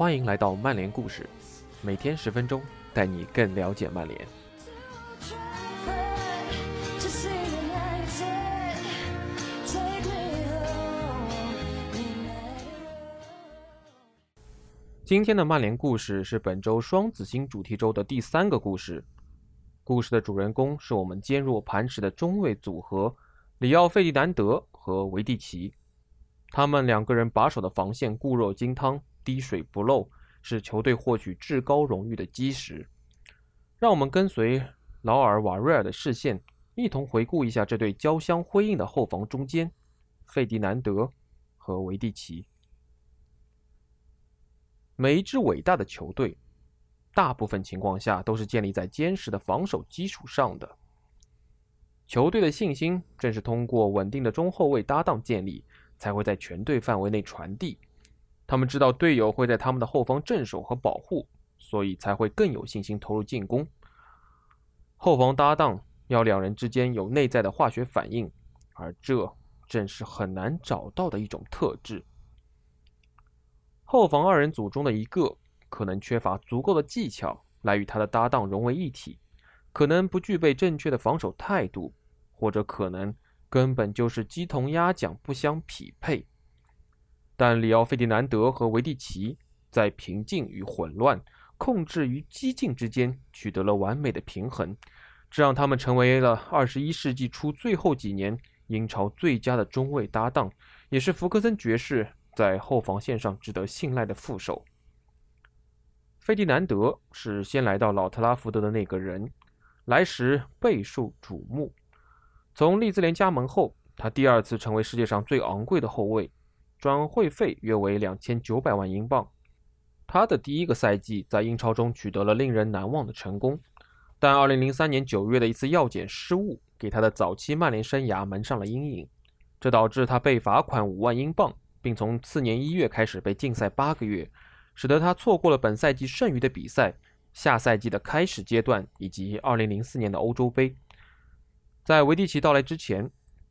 欢迎来到曼联故事，每天十分钟，带你更了解曼联。今天的曼联故事是本周双子星主题周的第三个故事。故事的主人公是我们坚若磐石的中卫组合里奥·费迪南德和维蒂奇。他们两个人把守的防线固若金汤，滴水不漏，是球队获取至高荣誉的基石。让我们跟随劳尔·瓦瑞尔的视线，一同回顾一下这对交相辉映的后防中间——费迪南德和维蒂奇。每一支伟大的球队，大部分情况下都是建立在坚实的防守基础上的。球队的信心正是通过稳定的中后卫搭档建立，才会在全队范围内传递。他们知道队友会在他们的后方镇守和保护，所以才会更有信心投入进攻。后防搭档要两人之间有内在的化学反应，而这正是很难找到的一种特质。后防二人组中的一个可能缺乏足够的技巧来与他的搭档融为一体，可能不具备正确的防守态度，或者可能根本就是鸡同鸭讲不相匹配。但里奥·费迪南德和维蒂奇在平静与混乱、控制与激进之间取得了完美的平衡，这让他们成为了二十一世纪初最后几年英超最佳的中卫搭档，也是福克森爵士。在后防线上值得信赖的副手，费迪南德是先来到老特拉福德的那个人，来时备受瞩目。从利兹联加盟后，他第二次成为世界上最昂贵的后卫，转会费约为两千九百万英镑。他的第一个赛季在英超中取得了令人难忘的成功，但二零零三年九月的一次药检失误，给他的早期曼联生涯蒙上了阴影，这导致他被罚款五万英镑。并从次年一月开始被禁赛八个月，使得他错过了本赛季剩余的比赛、下赛季的开始阶段以及2004年的欧洲杯。在维蒂奇到来之前，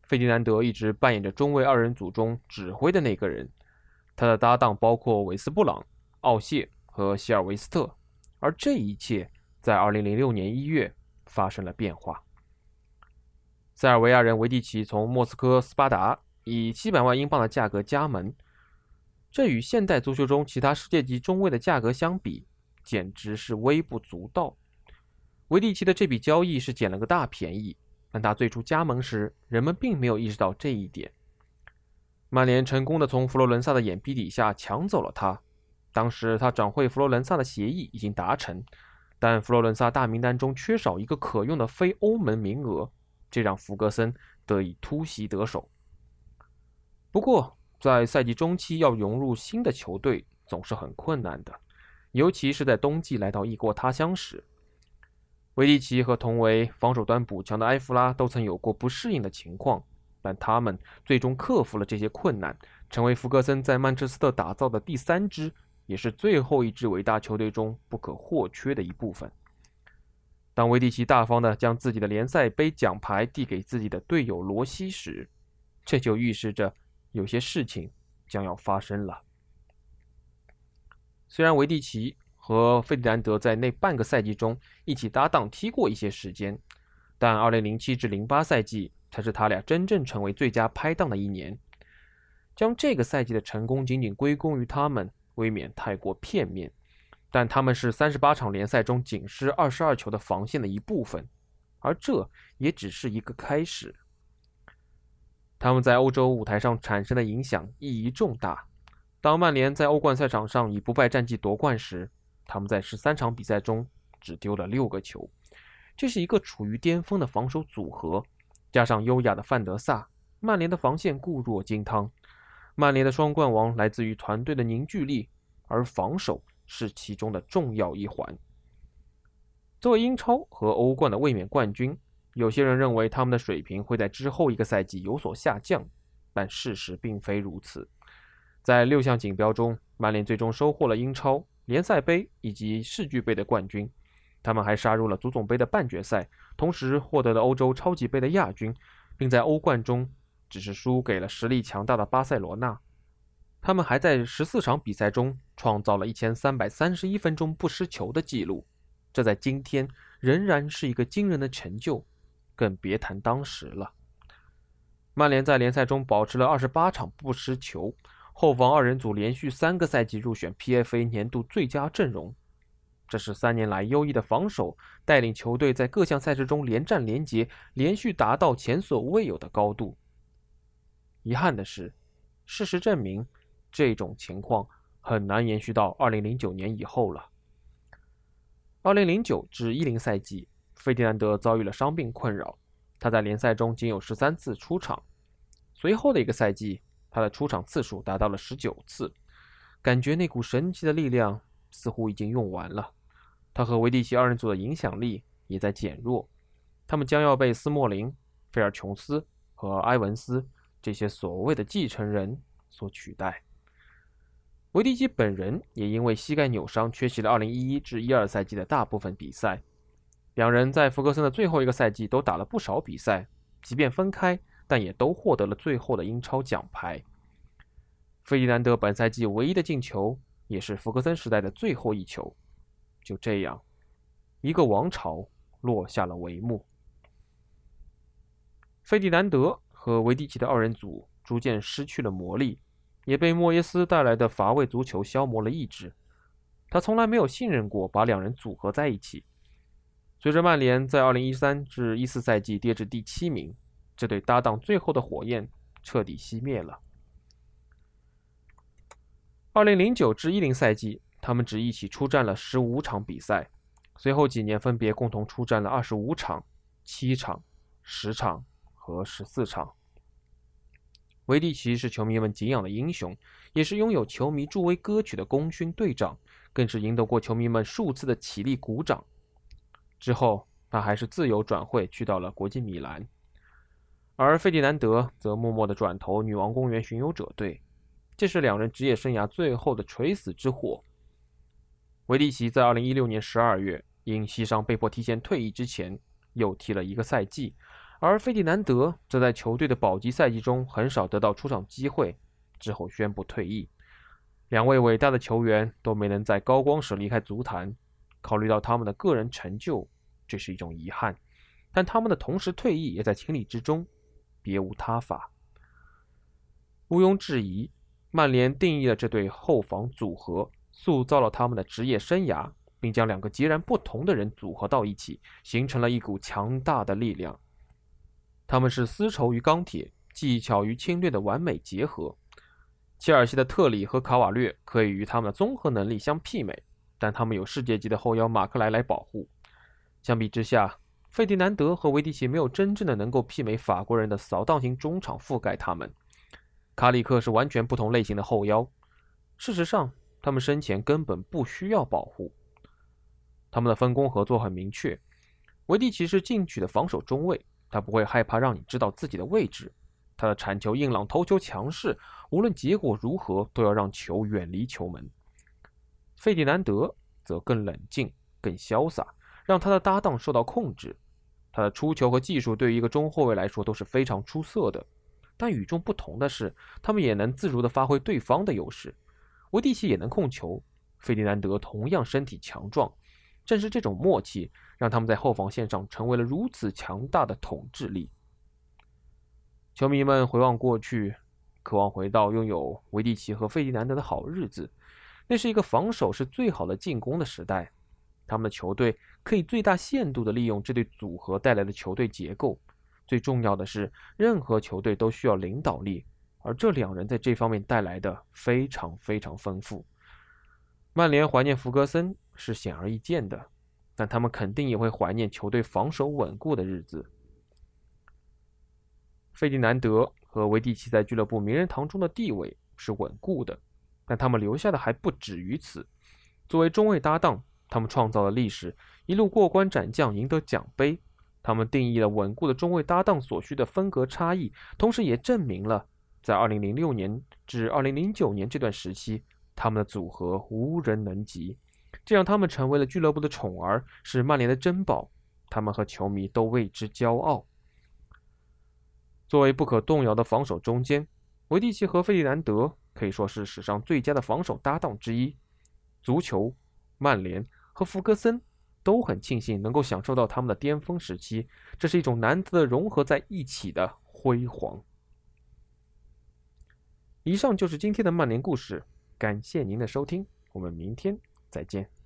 费迪南德一直扮演着中卫二人组中指挥的那个人，他的搭档包括韦斯布朗、奥谢和希尔维斯特，而这一切在2006年一月发生了变化。塞尔维亚人维蒂奇从莫斯科斯巴达。以七百万英镑的价格加盟，这与现代足球中其他世界级中卫的价格相比，简直是微不足道。维蒂奇的这笔交易是捡了个大便宜，但他最初加盟时，人们并没有意识到这一点。曼联成功的从佛罗伦萨的眼皮底下抢走了他。当时他转会佛罗伦萨的协议已经达成，但佛罗伦萨大名单中缺少一个可用的非欧盟名额，这让福格森得以突袭得手。不过，在赛季中期要融入新的球队总是很困难的，尤其是在冬季来到异国他乡时。维蒂奇和同为防守端补强的埃弗拉都曾有过不适应的情况，但他们最终克服了这些困难，成为福格森在曼彻斯特打造的第三支，也是最后一支伟大球队中不可或缺的一部分。当维蒂奇大方地将自己的联赛杯奖牌递给自己的队友罗西时，这就预示着。有些事情将要发生了。虽然维蒂奇和费迪南德在那半个赛季中一起搭档踢过一些时间，但2007至08赛季才是他俩真正成为最佳拍档的一年。将这个赛季的成功仅仅归功于他们，未免太过片面。但他们是38场联赛中仅失22球的防线的一部分，而这也只是一个开始。他们在欧洲舞台上产生的影响意义重大。当曼联在欧冠赛场上以不败战绩夺冠时，他们在十三场比赛中只丢了六个球。这是一个处于巅峰的防守组合，加上优雅的范德萨，曼联的防线固若金汤。曼联的双冠王来自于团队的凝聚力，而防守是其中的重要一环。作为英超和欧冠的卫冕冠军。有些人认为他们的水平会在之后一个赛季有所下降，但事实并非如此。在六项锦标中，曼联最终收获了英超、联赛杯以及世俱杯的冠军。他们还杀入了足总杯的半决赛，同时获得了欧洲超级杯的亚军，并在欧冠中只是输给了实力强大的巴塞罗那。他们还在十四场比赛中创造了一千三百三十一分钟不失球的记录，这在今天仍然是一个惊人的成就，更别谈当时了。曼联在联赛中保持了二十八场不失球，后防二人组连续三个赛季入选 PFA 年度最佳阵容，这是三年来优异的防守带领球队在各项赛事中连战连捷，连续达到前所未有的高度。遗憾的是，事实证明。这种情况很难延续到2009年以后了。2009至10赛季，费迪南德遭遇了伤病困扰，他在联赛中仅有13次出场。随后的一个赛季，他的出场次数达到了19次，感觉那股神奇的力量似乎已经用完了。他和维蒂奇二人组的影响力也在减弱，他们将要被斯莫林、菲尔琼斯和埃文斯这些所谓的继承人所取代。维迪奇本人也因为膝盖扭伤缺席了2011至12赛季的大部分比赛。两人在福格森的最后一个赛季都打了不少比赛，即便分开，但也都获得了最后的英超奖牌。费迪南德本赛季唯一的进球也是福格森时代的最后一球。就这样，一个王朝落下了帷幕。费迪南德和维迪奇的二人组逐渐失去了魔力。也被莫耶斯带来的乏味足球消磨了意志。他从来没有信任过把两人组合在一起。随着曼联在2013至14赛季跌至第七名，这对搭档最后的火焰彻底熄灭了。2009至10赛季，他们只一起出战了15场比赛，随后几年分别共同出战了25场、7场、10场和14场。维蒂奇是球迷们敬仰的英雄，也是拥有球迷助威歌曲的功勋队长，更是赢得过球迷们数次的起立鼓掌。之后，他还是自由转会去到了国际米兰，而费迪南德则默默地转投女王公园巡游者队。这是两人职业生涯最后的垂死之火。维蒂奇在2016年12月因膝伤被迫提前退役之前，又踢了一个赛季。而费迪南德则在球队的保级赛季中很少得到出场机会，之后宣布退役。两位伟大的球员都没能在高光时离开足坛，考虑到他们的个人成就，这是一种遗憾。但他们的同时退役也在情理之中，别无他法。毋庸置疑，曼联定义了这对后防组合，塑造了他们的职业生涯，并将两个截然不同的人组合到一起，形成了一股强大的力量。他们是丝绸与钢铁、技巧与侵略的完美结合。切尔西的特里和卡瓦略可以与他们的综合能力相媲美，但他们有世界级的后腰马克莱来保护。相比之下，费迪南德和维迪奇没有真正的能够媲美法国人的扫荡型中场覆盖他们。卡里克是完全不同类型的后腰。事实上，他们身前根本不需要保护。他们的分工合作很明确。维迪奇是进取的防守中卫。他不会害怕让你知道自己的位置，他的铲球硬朗，头球强势，无论结果如何，都要让球远离球门。费迪南德则更冷静、更潇洒，让他的搭档受到控制。他的出球和技术对于一个中后卫来说都是非常出色的，但与众不同的是，他们也能自如地发挥对方的优势。维蒂奇也能控球，费迪南德同样身体强壮。正是这种默契，让他们在后防线上成为了如此强大的统治力。球迷们回望过去，渴望回到拥有维蒂奇和费迪南德的好日子。那是一个防守是最好的进攻的时代。他们的球队可以最大限度地利用这对组合带来的球队结构。最重要的是，任何球队都需要领导力，而这两人在这方面带来的非常非常丰富。曼联怀念弗格森。是显而易见的，但他们肯定也会怀念球队防守稳固的日子。费迪南德和维蒂奇在俱乐部名人堂中的地位是稳固的，但他们留下的还不止于此。作为中卫搭档，他们创造了历史，一路过关斩将，赢得奖杯。他们定义了稳固的中卫搭档所需的风格差异，同时也证明了在2006年至2009年这段时期，他们的组合无人能及。这让他们成为了俱乐部的宠儿，是曼联的珍宝，他们和球迷都为之骄傲。作为不可动摇的防守中坚，维蒂奇和费迪南德可以说是史上最佳的防守搭档之一。足球、曼联和福格森都很庆幸能够享受到他们的巅峰时期，这是一种难得的融合在一起的辉煌。以上就是今天的曼联故事，感谢您的收听，我们明天再见。